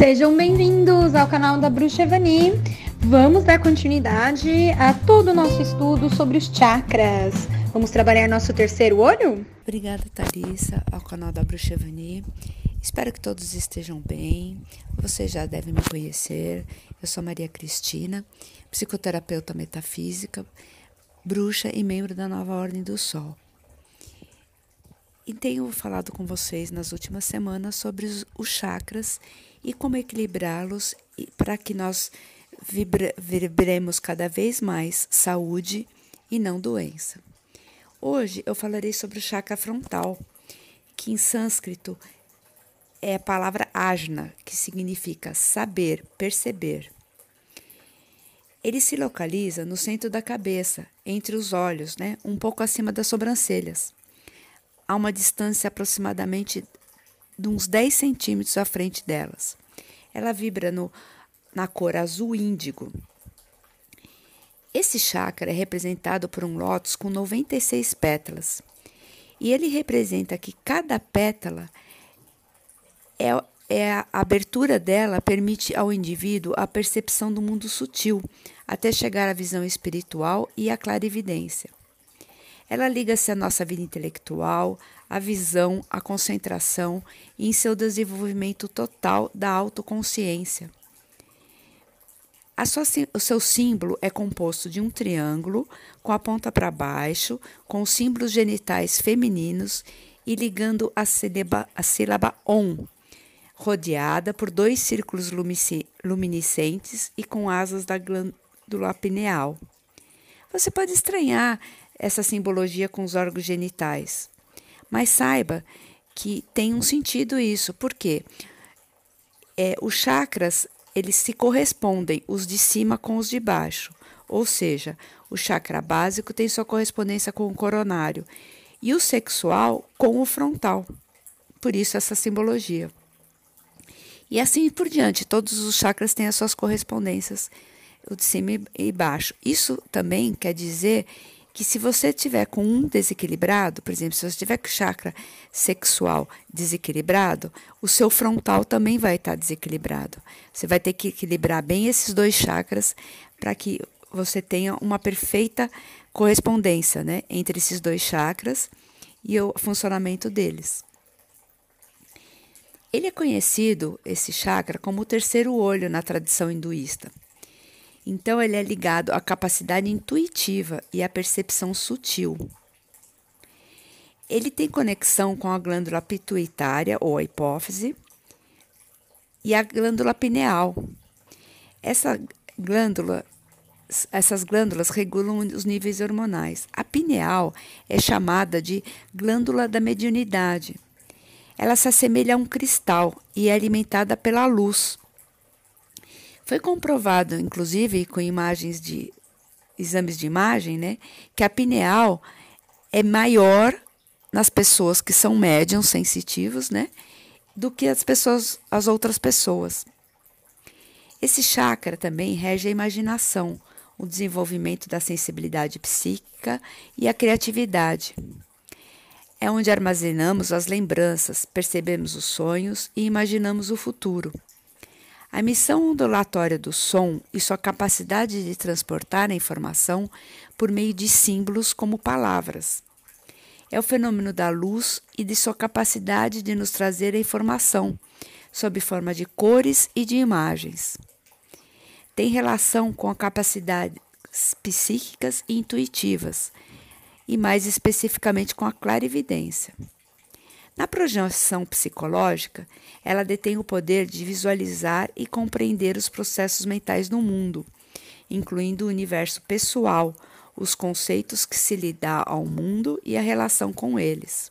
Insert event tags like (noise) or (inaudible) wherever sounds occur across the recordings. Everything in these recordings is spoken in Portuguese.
Sejam bem-vindos ao canal da Bruxa Evani. Vamos dar continuidade a todo o nosso estudo sobre os chakras. Vamos trabalhar nosso terceiro olho? Obrigada, Thalissa, ao canal da Bruxa Evani. Espero que todos estejam bem. Você já deve me conhecer. Eu sou Maria Cristina, psicoterapeuta metafísica, bruxa e membro da Nova Ordem do Sol. E tenho falado com vocês nas últimas semanas sobre os, os chakras e como equilibrá-los para que nós vibra, vibremos cada vez mais saúde e não doença. Hoje eu falarei sobre o chakra frontal, que em sânscrito é a palavra ajna, que significa saber, perceber. Ele se localiza no centro da cabeça, entre os olhos, né, um pouco acima das sobrancelhas, a uma distância aproximadamente de uns 10 centímetros à frente delas. Ela vibra no, na cor azul índigo. Esse chakra é representado por um lótus com 96 pétalas. E ele representa que cada pétala é, é a abertura dela permite ao indivíduo a percepção do mundo sutil, até chegar à visão espiritual e à clarividência. Ela liga-se à nossa vida intelectual, à visão, à concentração e em seu desenvolvimento total da autoconsciência. Sua, o seu símbolo é composto de um triângulo com a ponta para baixo, com os símbolos genitais femininos e ligando a sílaba, a sílaba ON, rodeada por dois círculos luminescentes e com asas da glândula pineal. Você pode estranhar essa simbologia com os órgãos genitais, mas saiba que tem um sentido isso, porque é, os chakras eles se correspondem, os de cima com os de baixo, ou seja, o chakra básico tem sua correspondência com o coronário e o sexual com o frontal. Por isso essa simbologia. E assim por diante, todos os chakras têm as suas correspondências, o de cima e baixo. Isso também quer dizer que se você tiver com um desequilibrado, por exemplo, se você tiver com chakra sexual desequilibrado, o seu frontal também vai estar desequilibrado. Você vai ter que equilibrar bem esses dois chakras para que você tenha uma perfeita correspondência né, entre esses dois chakras e o funcionamento deles. Ele é conhecido, esse chakra, como o terceiro olho na tradição hinduísta. Então, ele é ligado à capacidade intuitiva e à percepção sutil. Ele tem conexão com a glândula pituitária ou a hipófise e a glândula pineal. Essa glândula, essas glândulas regulam os níveis hormonais. A pineal é chamada de glândula da mediunidade ela se assemelha a um cristal e é alimentada pela luz. Foi comprovado, inclusive, com imagens de exames de imagem, né, que a pineal é maior nas pessoas que são médiums sensitivos, né, do que as pessoas, as outras pessoas. Esse chakra também rege a imaginação, o desenvolvimento da sensibilidade psíquica e a criatividade. É onde armazenamos as lembranças, percebemos os sonhos e imaginamos o futuro. A emissão ondulatória do som e sua capacidade de transportar a informação por meio de símbolos como palavras. É o fenômeno da luz e de sua capacidade de nos trazer a informação, sob forma de cores e de imagens. Tem relação com a capacidades psíquicas e intuitivas e mais especificamente com a clarividência. Na projeção psicológica, ela detém o poder de visualizar e compreender os processos mentais no mundo, incluindo o universo pessoal, os conceitos que se lhe dá ao mundo e a relação com eles.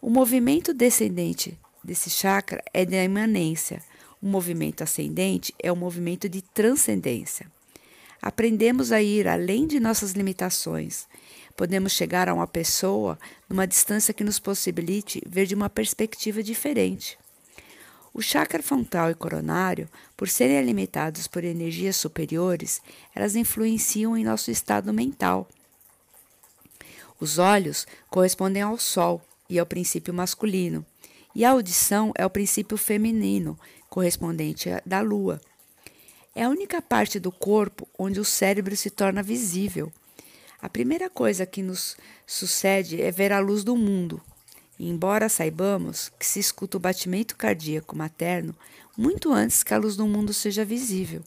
O movimento descendente desse chakra é de imanência, o movimento ascendente é o movimento de transcendência. Aprendemos a ir além de nossas limitações Podemos chegar a uma pessoa numa distância que nos possibilite ver de uma perspectiva diferente. O chakra frontal e coronário, por serem alimentados por energias superiores, elas influenciam em nosso estado mental. Os olhos correspondem ao sol e ao princípio masculino, e a audição é o princípio feminino, correspondente da Lua. É a única parte do corpo onde o cérebro se torna visível. A primeira coisa que nos sucede é ver a luz do mundo. E embora saibamos que se escuta o batimento cardíaco materno muito antes que a luz do mundo seja visível,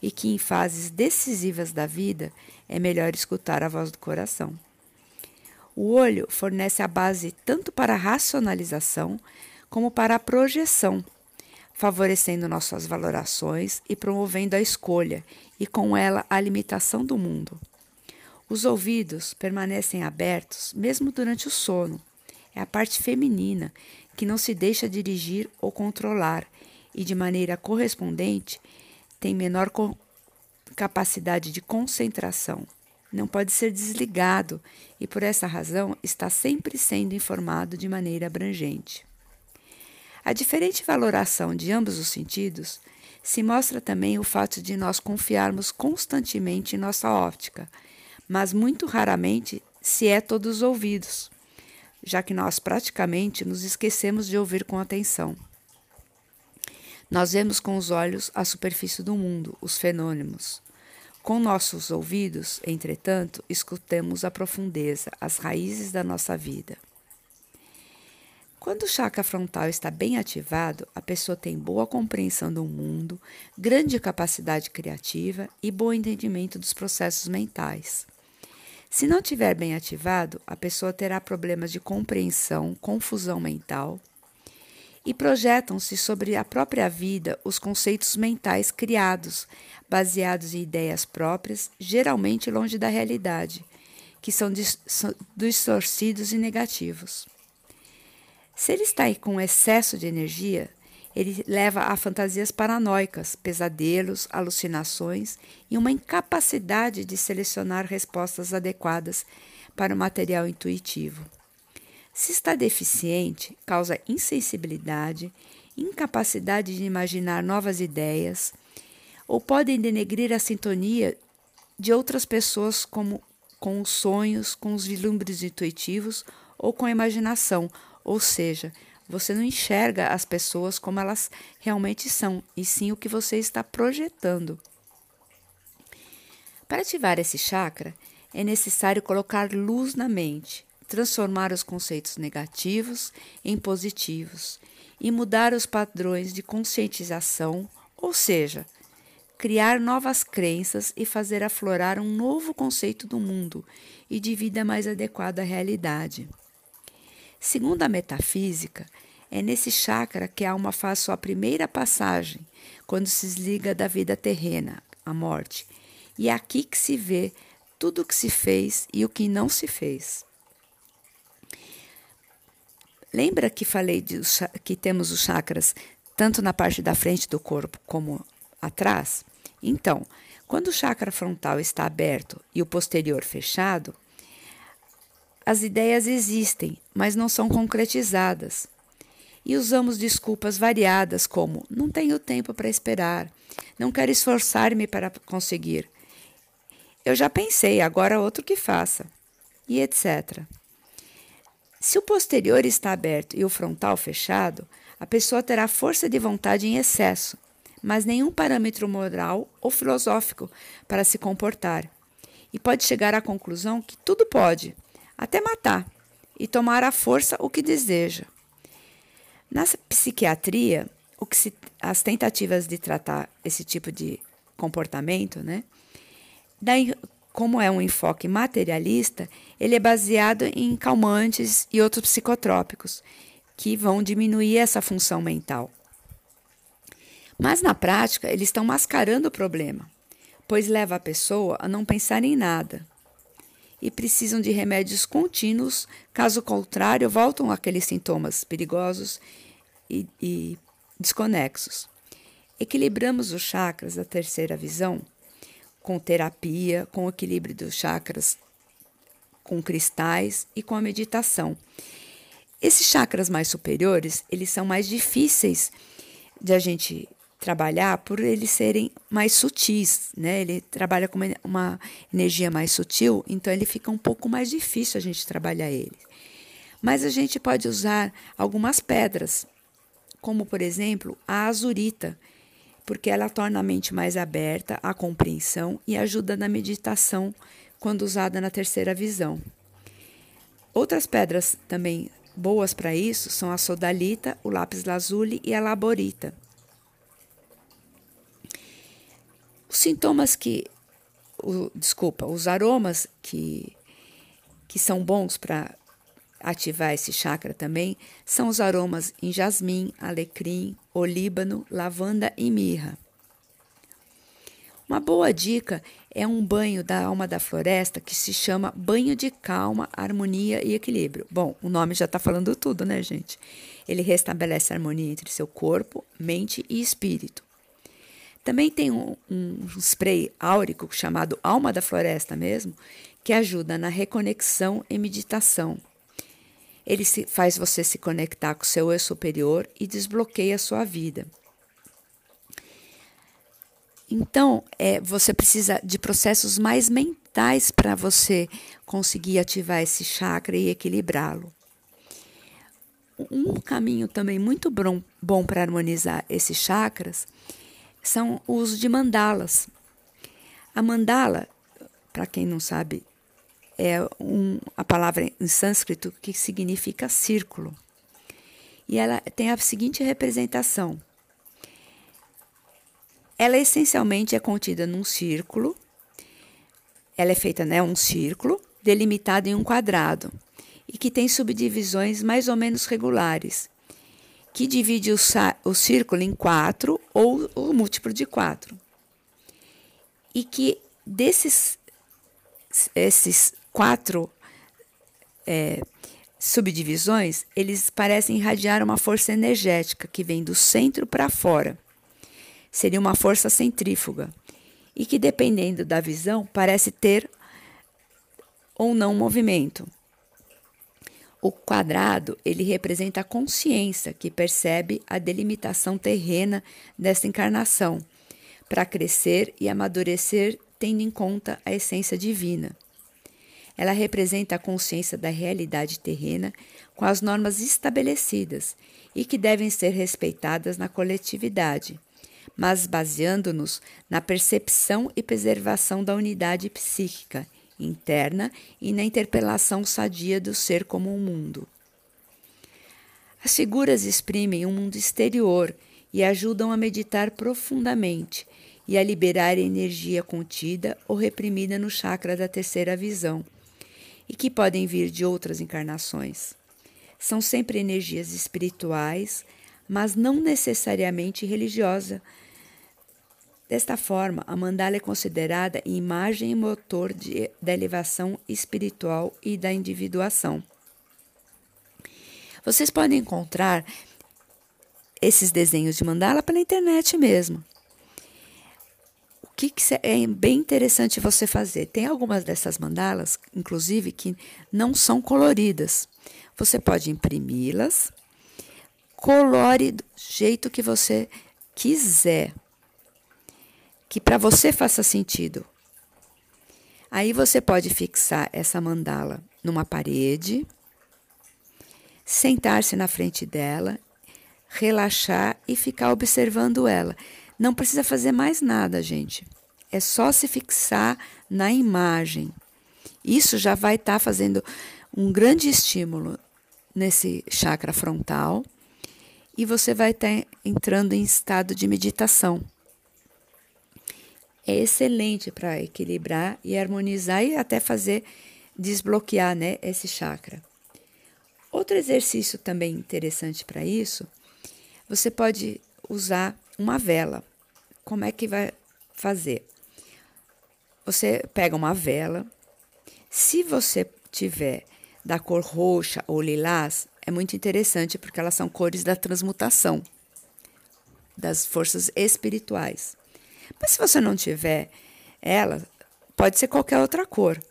e que em fases decisivas da vida é melhor escutar a voz do coração. O olho fornece a base tanto para a racionalização como para a projeção, favorecendo nossas valorações e promovendo a escolha, e com ela a limitação do mundo. Os ouvidos permanecem abertos mesmo durante o sono. É a parte feminina que não se deixa dirigir ou controlar e, de maneira correspondente, tem menor capacidade de concentração. Não pode ser desligado e, por essa razão, está sempre sendo informado de maneira abrangente. A diferente valoração de ambos os sentidos se mostra também o fato de nós confiarmos constantemente em nossa óptica, mas muito raramente se é todos os ouvidos, já que nós praticamente nos esquecemos de ouvir com atenção. Nós vemos com os olhos a superfície do mundo, os fenômenos. Com nossos ouvidos, entretanto, escutemos a profundeza, as raízes da nossa vida. Quando o chakra frontal está bem ativado, a pessoa tem boa compreensão do mundo, grande capacidade criativa e bom entendimento dos processos mentais. Se não tiver bem ativado, a pessoa terá problemas de compreensão, confusão mental, e projetam-se sobre a própria vida os conceitos mentais criados, baseados em ideias próprias, geralmente longe da realidade, que são distorcidos e negativos. Se ele está com excesso de energia, ele leva a fantasias paranoicas, pesadelos, alucinações e uma incapacidade de selecionar respostas adequadas para o material intuitivo. Se está deficiente, causa insensibilidade, incapacidade de imaginar novas ideias, ou podem denegrir a sintonia de outras pessoas como com os sonhos, com os vislumbres intuitivos ou com a imaginação, ou seja, você não enxerga as pessoas como elas realmente são, e sim o que você está projetando. Para ativar esse chakra, é necessário colocar luz na mente, transformar os conceitos negativos em positivos e mudar os padrões de conscientização, ou seja, criar novas crenças e fazer aflorar um novo conceito do mundo e de vida mais adequada à realidade. Segundo a metafísica, é nesse chakra que a alma faz sua primeira passagem, quando se desliga da vida terrena, a morte. E é aqui que se vê tudo o que se fez e o que não se fez. Lembra que falei de, que temos os chakras tanto na parte da frente do corpo como atrás? Então, quando o chakra frontal está aberto e o posterior fechado, as ideias existem, mas não são concretizadas. E usamos desculpas variadas como não tenho tempo para esperar, não quero esforçar-me para conseguir. Eu já pensei, agora outro que faça. E etc. Se o posterior está aberto e o frontal fechado, a pessoa terá força de vontade em excesso, mas nenhum parâmetro moral ou filosófico para se comportar. E pode chegar à conclusão que tudo pode, até matar, e tomar à força o que deseja. Na psiquiatria, se, as tentativas de tratar esse tipo de comportamento, né, como é um enfoque materialista, ele é baseado em calmantes e outros psicotrópicos, que vão diminuir essa função mental. Mas na prática, eles estão mascarando o problema, pois leva a pessoa a não pensar em nada. E precisam de remédios contínuos, caso contrário, voltam aqueles sintomas perigosos e, e desconexos. Equilibramos os chakras da terceira visão com terapia, com o equilíbrio dos chakras, com cristais e com a meditação. Esses chakras mais superiores, eles são mais difíceis de a gente trabalhar por eles serem mais sutis, né? Ele trabalha com uma, energia mais sutil, então ele fica um pouco mais difícil a gente trabalhar ele. Mas a gente pode usar algumas pedras como por exemplo a azurita, porque ela torna a mente mais aberta à compreensão e ajuda na meditação quando usada na terceira visão. Outras pedras também boas para isso são a sodalita, o lápis lazuli e a laborita. Os sintomas que, o, desculpa, os aromas que, que são bons para ativar esse chakra também são os aromas em jasmim, alecrim, olíbano, lavanda e mirra. Uma boa dica é um banho da alma da floresta que se chama banho de calma, harmonia e equilíbrio. Bom, o nome já está falando tudo, né, gente? Ele restabelece a harmonia entre seu corpo, mente e espírito. Também tem um, um spray áurico chamado Alma da Floresta mesmo, que ajuda na reconexão e meditação. Ele se, faz você se conectar com o seu eu superior e desbloqueia a sua vida. Então, é, você precisa de processos mais mentais para você conseguir ativar esse chakra e equilibrá-lo. Um caminho também muito bom, bom para harmonizar esses chakras são o uso de mandalas. A mandala, para quem não sabe, é um, a palavra em sânscrito que significa círculo. E ela tem a seguinte representação: ela essencialmente é contida num círculo. Ela é feita, né, um círculo delimitado em um quadrado e que tem subdivisões mais ou menos regulares, que divide o, o círculo em quatro ou o múltiplo de quatro. E que desses esses quatro é, subdivisões, eles parecem irradiar uma força energética que vem do centro para fora seria uma força centrífuga e que, dependendo da visão, parece ter ou não movimento. O quadrado, ele representa a consciência que percebe a delimitação terrena desta encarnação, para crescer e amadurecer tendo em conta a essência divina. Ela representa a consciência da realidade terrena com as normas estabelecidas e que devem ser respeitadas na coletividade mas baseando-nos na percepção e preservação da unidade psíquica interna e na interpelação sadia do ser como um mundo. As figuras exprimem um mundo exterior e ajudam a meditar profundamente e a liberar energia contida ou reprimida no chakra da terceira visão, e que podem vir de outras encarnações. São sempre energias espirituais, mas não necessariamente religiosas, Desta forma, a mandala é considerada imagem e motor de, da elevação espiritual e da individuação. Vocês podem encontrar esses desenhos de mandala pela internet mesmo. O que, que é bem interessante você fazer? Tem algumas dessas mandalas, inclusive, que não são coloridas. Você pode imprimi-las, colore do jeito que você quiser que para você faça sentido. Aí você pode fixar essa mandala numa parede, sentar-se na frente dela, relaxar e ficar observando ela. Não precisa fazer mais nada, gente. É só se fixar na imagem. Isso já vai estar tá fazendo um grande estímulo nesse chakra frontal e você vai estar tá entrando em estado de meditação é excelente para equilibrar e harmonizar e até fazer desbloquear né, esse chakra. Outro exercício também interessante para isso, você pode usar uma vela. Como é que vai fazer? Você pega uma vela. Se você tiver da cor roxa ou lilás, é muito interessante porque elas são cores da transmutação, das forças espirituais. Mas se você não tiver ela, pode ser qualquer outra cor.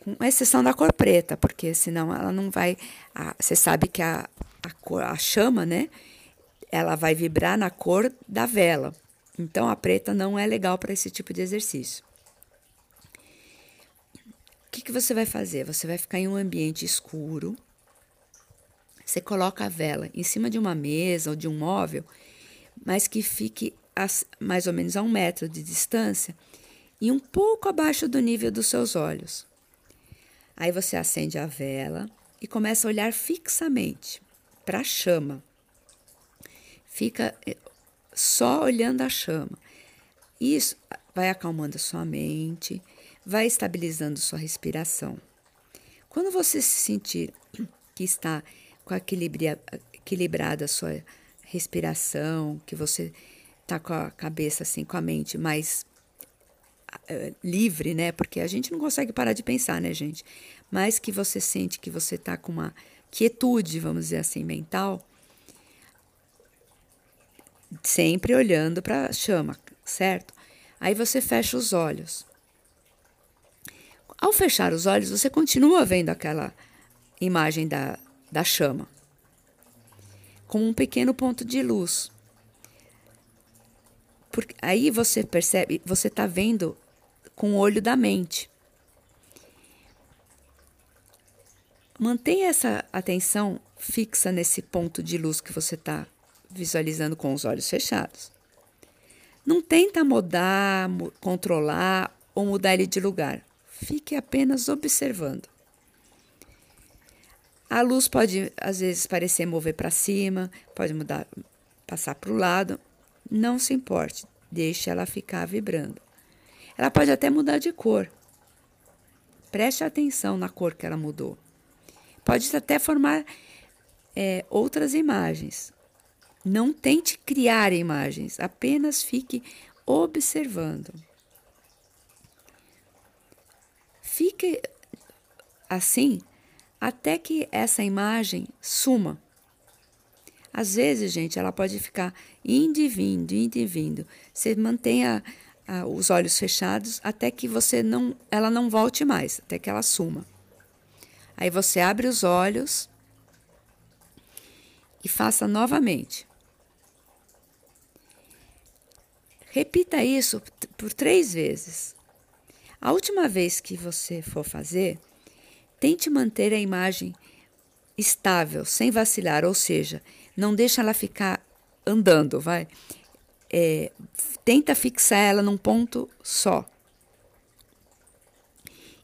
Com exceção da cor preta, porque senão ela não vai. A, você sabe que a, a, cor, a chama, né? Ela vai vibrar na cor da vela. Então a preta não é legal para esse tipo de exercício. O que, que você vai fazer? Você vai ficar em um ambiente escuro, Você coloca a vela em cima de uma mesa ou de um móvel, mas que fique a, mais ou menos a um metro de distância e um pouco abaixo do nível dos seus olhos. Aí você acende a vela e começa a olhar fixamente para a chama. Fica eh, só olhando a chama. Isso vai acalmando sua mente, vai estabilizando sua respiração. Quando você se sentir (clears throat) que está com equilibrada a sua respiração, que você está com a cabeça assim, com a mente mais uh, livre, né? Porque a gente não consegue parar de pensar, né, gente? Mas que você sente que você está com uma quietude, vamos dizer assim, mental, sempre olhando para a chama, certo? Aí você fecha os olhos. Ao fechar os olhos, você continua vendo aquela imagem da, da chama, como um pequeno ponto de luz. Porque aí você percebe, você está vendo com o olho da mente. Mantenha essa atenção fixa nesse ponto de luz que você está visualizando com os olhos fechados. Não tenta mudar, controlar ou mudar ele de lugar. Fique apenas observando. A luz pode, às vezes, parecer mover para cima, pode mudar, passar para o lado. Não se importe, deixe ela ficar vibrando. Ela pode até mudar de cor. Preste atenção na cor que ela mudou. Pode até formar é, outras imagens. Não tente criar imagens, apenas fique observando. Fique assim até que essa imagem suma. Às vezes, gente, ela pode ficar indo e vindo, indo e vindo. Você mantenha ah, os olhos fechados até que você não, ela não volte mais, até que ela suma. Aí você abre os olhos e faça novamente. Repita isso por três vezes. A última vez que você for fazer, Tente manter a imagem estável, sem vacilar, ou seja, não deixa ela ficar andando, vai. É, tenta fixar ela num ponto só.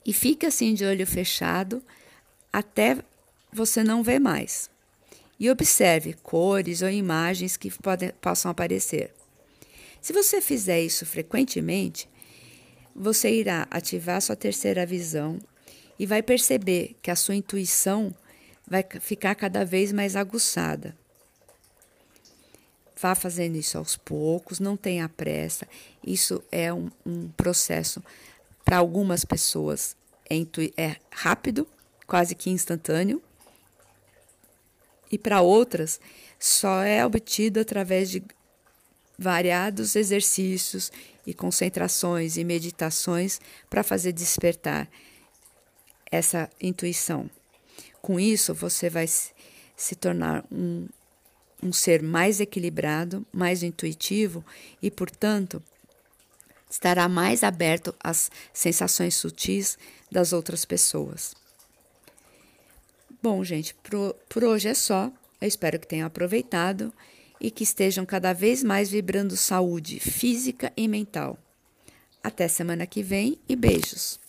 E fica assim de olho fechado até você não ver mais. E observe cores ou imagens que podem, possam aparecer. Se você fizer isso frequentemente, você irá ativar sua terceira visão e vai perceber que a sua intuição vai ficar cada vez mais aguçada. Vá fazendo isso aos poucos, não tenha pressa. Isso é um, um processo para algumas pessoas é, é rápido, quase que instantâneo, e para outras só é obtido através de variados exercícios e concentrações e meditações para fazer despertar essa intuição. Com isso, você vai se tornar um, um ser mais equilibrado, mais intuitivo e, portanto, estará mais aberto às sensações sutis das outras pessoas. Bom, gente, por, hoje é só. Eu espero que tenham aproveitado e que estejam cada vez mais vibrando saúde física e mental. Até semana que vem e beijos!